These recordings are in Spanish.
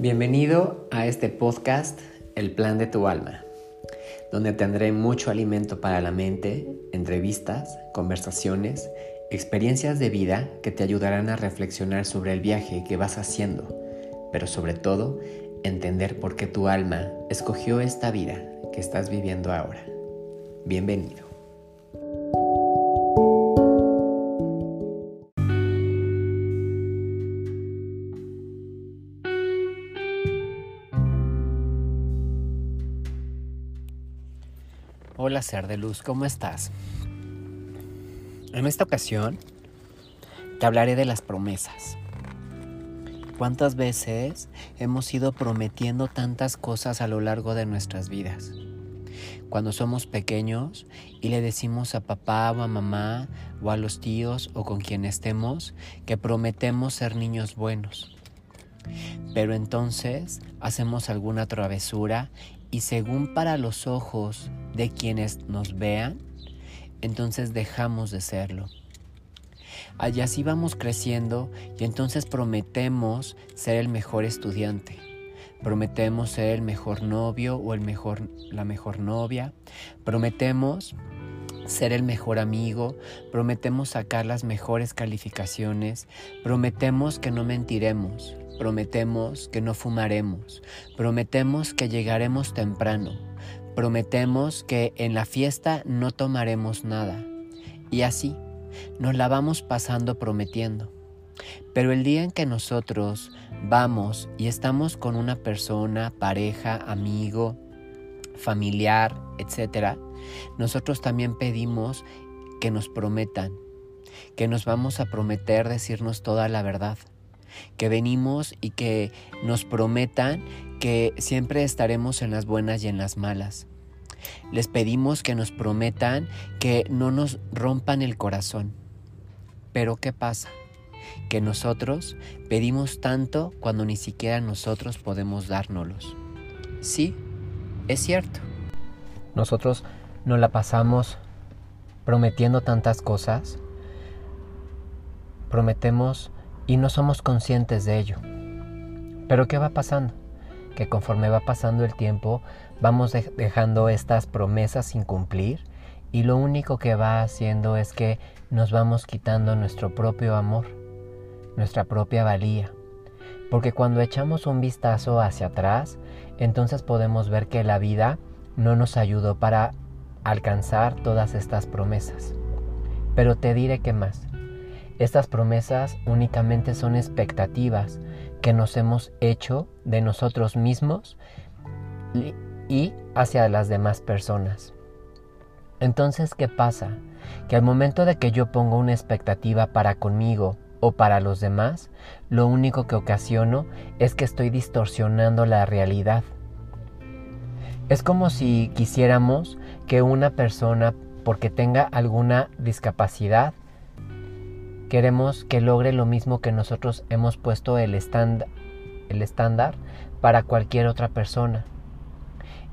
Bienvenido a este podcast El Plan de tu Alma, donde tendré mucho alimento para la mente, entrevistas, conversaciones, experiencias de vida que te ayudarán a reflexionar sobre el viaje que vas haciendo, pero sobre todo entender por qué tu alma escogió esta vida que estás viviendo ahora. Bienvenido. Hola ser de luz, ¿cómo estás? En esta ocasión te hablaré de las promesas. ¿Cuántas veces hemos ido prometiendo tantas cosas a lo largo de nuestras vidas? Cuando somos pequeños y le decimos a papá o a mamá o a los tíos o con quien estemos que prometemos ser niños buenos. Pero entonces hacemos alguna travesura y según para los ojos de quienes nos vean, entonces dejamos de serlo. Allá así vamos creciendo y entonces prometemos ser el mejor estudiante. Prometemos ser el mejor novio o el mejor, la mejor novia. Prometemos ser el mejor amigo, prometemos sacar las mejores calificaciones, prometemos que no mentiremos, Prometemos que no fumaremos. Prometemos que llegaremos temprano. Prometemos que en la fiesta no tomaremos nada. Y así nos la vamos pasando prometiendo. Pero el día en que nosotros vamos y estamos con una persona, pareja, amigo, familiar, etc., nosotros también pedimos que nos prometan, que nos vamos a prometer decirnos toda la verdad que venimos y que nos prometan que siempre estaremos en las buenas y en las malas. Les pedimos que nos prometan que no nos rompan el corazón. Pero ¿qué pasa? Que nosotros pedimos tanto cuando ni siquiera nosotros podemos dárnoslos. Sí, es cierto. Nosotros nos la pasamos prometiendo tantas cosas. Prometemos y no somos conscientes de ello. Pero ¿qué va pasando? Que conforme va pasando el tiempo vamos dejando estas promesas sin cumplir y lo único que va haciendo es que nos vamos quitando nuestro propio amor, nuestra propia valía. Porque cuando echamos un vistazo hacia atrás, entonces podemos ver que la vida no nos ayudó para alcanzar todas estas promesas. Pero te diré que más. Estas promesas únicamente son expectativas que nos hemos hecho de nosotros mismos y hacia las demás personas. Entonces, ¿qué pasa? Que al momento de que yo pongo una expectativa para conmigo o para los demás, lo único que ocasiono es que estoy distorsionando la realidad. Es como si quisiéramos que una persona, porque tenga alguna discapacidad, queremos que logre lo mismo que nosotros hemos puesto el, estándar para cualquier otra persona.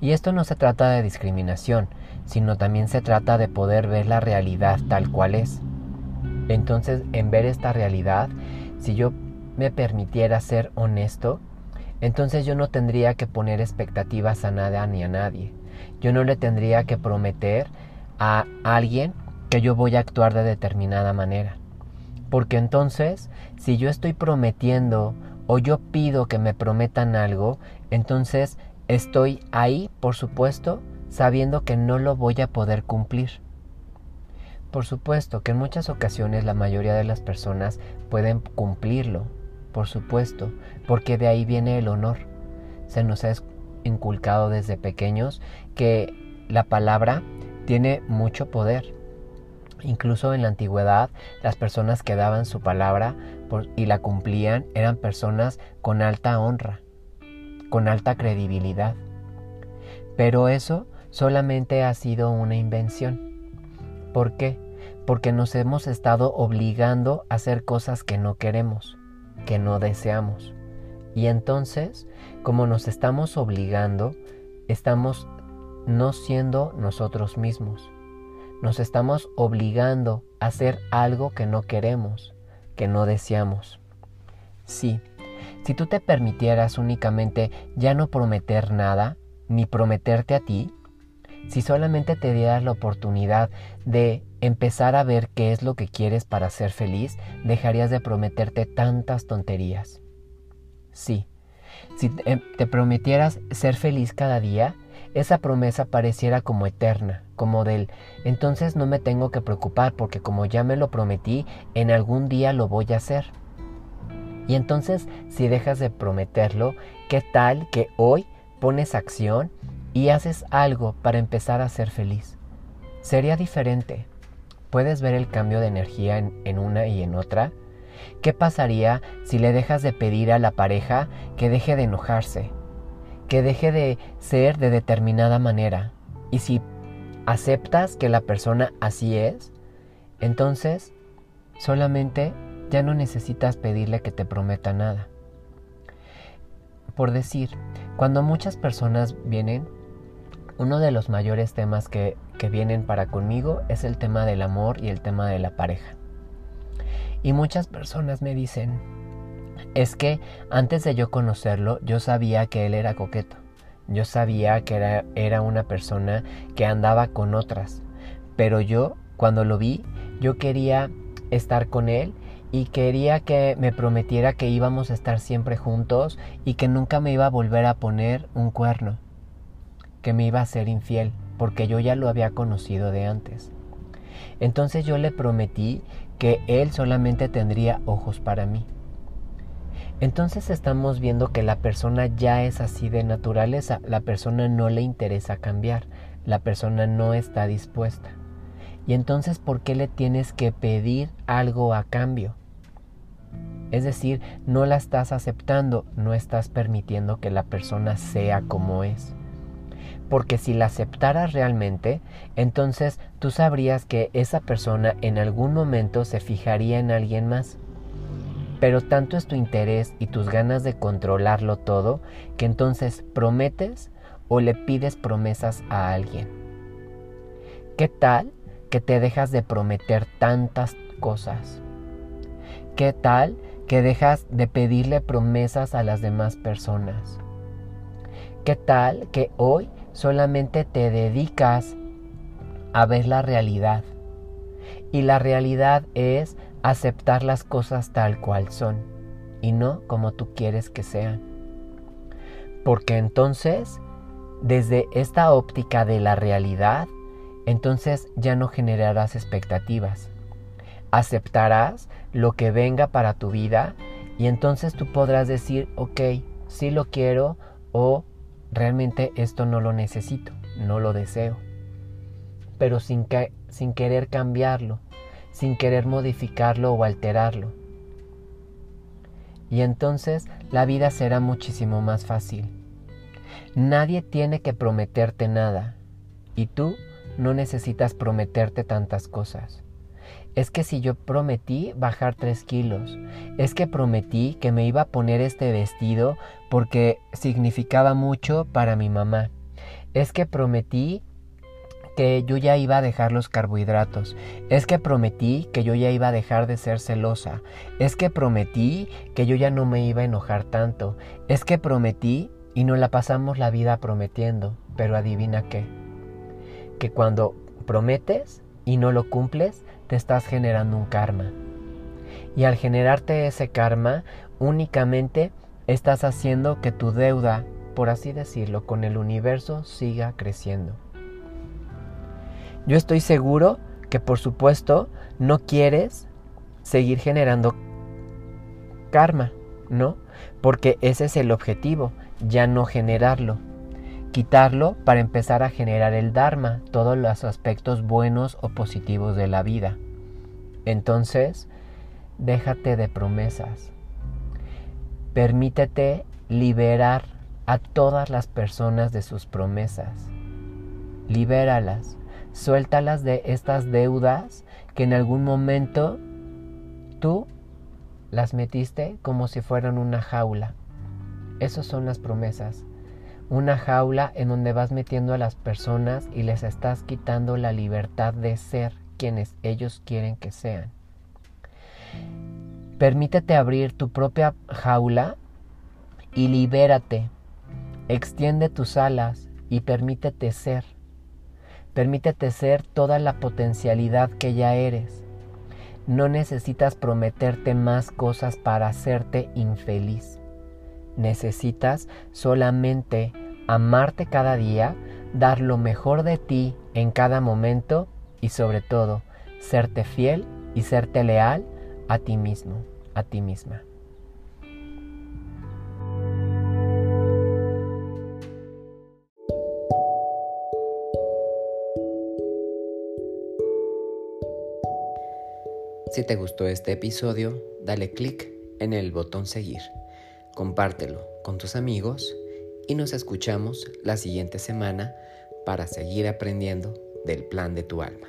Y esto no se trata de discriminación, sino también se trata de poder ver la realidad tal cual es. Entonces, en ver esta realidad, si yo me permitiera ser honesto, entonces yo no tendría que poner expectativas a nada ni a nadie. Yo no le tendría que prometer a alguien que yo voy a actuar de determinada manera. Porque entonces, si yo estoy prometiendo o yo pido que me prometan algo, entonces estoy ahí, por supuesto, sabiendo que no lo voy a poder cumplir. Por supuesto que en muchas ocasiones la mayoría de las personas pueden cumplirlo, por supuesto, porque de ahí viene el honor. Se nos ha inculcado desde pequeños que la palabra tiene mucho poder Incluso en la antigüedad, las personas que daban su palabra y la cumplían eran personas con alta honra, con alta credibilidad. Pero eso solamente ha sido una invención. ¿Por qué? Porque nos hemos estado obligando a hacer cosas que no queremos, que no deseamos. Y entonces, como nos estamos obligando, estamos no siendo nosotros mismos nos estamos obligando a hacer algo que no queremos, que no deseamos. Sí, Si tú te permitieras únicamente ya no prometer nada, ni prometerte a ti, si solamente te dieras la oportunidad de empezar a ver qué es lo que quieres para ser feliz, dejarías de prometerte tantas tonterías. Sí, si te prometieras ser feliz cada día, esa promesa pareciera como eterna, como del entonces no me tengo que preocupar porque como ya me lo prometí, en algún día lo voy a hacer. Y entonces, si dejas de prometerlo, ¿qué tal que hoy pones acción y haces algo para empezar a ser feliz? Sería diferente. ¿Puedes ver el cambio de energía en, en una y en otra? ¿Qué pasaría si le dejas de pedir a la pareja que deje de enojarse, que deje de ser de determinada manera? Y si aceptas que la persona así es, entonces solamente ya no necesitas pedirle que te prometa nada. Por decir, cuando muchas personas vienen, uno de los mayores temas que, que vienen para conmigo es el tema del amor y el tema de la pareja. Y muchas personas me dicen, es que antes de yo conocerlo, yo sabía que él era coqueto. Yo sabía que era, era una persona que andaba con otras. Pero yo, cuando lo vi, yo quería estar con él y quería que me prometiera que íbamos a estar siempre juntos y que nunca me iba a volver a poner un cuerno, que me iba a ser infiel, porque yo ya lo había conocido de antes. Entonces yo le prometí que Él solamente tendría ojos para mí. Entonces estamos viendo que la persona ya es así de naturaleza, la persona no le interesa cambiar, la persona no está dispuesta. Y entonces, ¿por qué le tienes que pedir algo a cambio? Es decir, no la estás aceptando, no estás permitiendo que la persona sea como es porque si la aceptaras realmente, entonces tú sabrías que esa persona en algún momento se fijaría en alguien más. Pero tanto es tu interés y tus ganas de controlarlo todo que entonces prometes o le pides promesas a alguien. ¿Qué tal que te dejas de prometer tantas cosas? ¿Qué tal que dejas de pedirle promesas a las demás personas? ¿Qué tal que hoy solamente te dedicas a ver la realidad. Y la realidad es aceptar las cosas tal cual son y no como tú quieres que sean. Porque entonces, desde esta óptica de la realidad, entonces ya no generarás expectativas. Aceptarás lo que venga para tu vida y entonces tú podrás decir, ok, sí lo quiero o realmente esto no lo necesito, no lo deseo. Pero sin, sin querer cambiarlo, sin querer modificarlo o alterarlo. Y entonces la vida será muchísimo más fácil. Nadie tiene que prometerte nada y tú no necesitas prometerte tantas cosas. Es que si yo prometí bajar tres kilos, es que prometí que me iba a poner este vestido porque significaba mucho para mi mamá. Es que prometí que yo ya iba a dejar los carbohidratos. Es que prometí que yo ya iba a dejar de ser celosa. Es que prometí que yo ya no me iba a enojar tanto. Es que prometí y nos la pasamos la vida prometiendo. Pero adivina qué. Que cuando prometes y no lo cumples, te estás generando un karma. Y al generarte ese karma, únicamente estás haciendo que tu deuda, por así decirlo, con el universo siga creciendo. Yo estoy seguro que por supuesto no quieres seguir generando karma, ¿no? Porque ese es el objetivo, ya no generarlo quitarlo para empezar a generar el Dharma, todos los aspectos buenos o positivos de la vida. Entonces, déjate de promesas. Permítete liberar a todas las personas de sus promesas. Libéralas, suéltalas de estas deudas que en algún momento tú las metiste como si fueran una jaula. Esas son las promesas una jaula en donde vas metiendo a las personas y les estás quitando la libertad de ser quienes ellos quieren que sean. Permítete abrir tu propia jaula y libérate. Extiende tus alas y permítete ser. Permítete ser toda la potencialidad que ya eres. No necesitas prometerte más cosas para hacerte infeliz. Necesitas solamente amarte cada día, dar lo mejor de ti en cada momento y sobre todo, serte fiel y serte leal a ti mismo, a ti misma. Si te gustó este episodio, dale click en el botón seguir, compártelo con tus amigos y nos escuchamos la siguiente semana para seguir aprendiendo del plan de tu alma.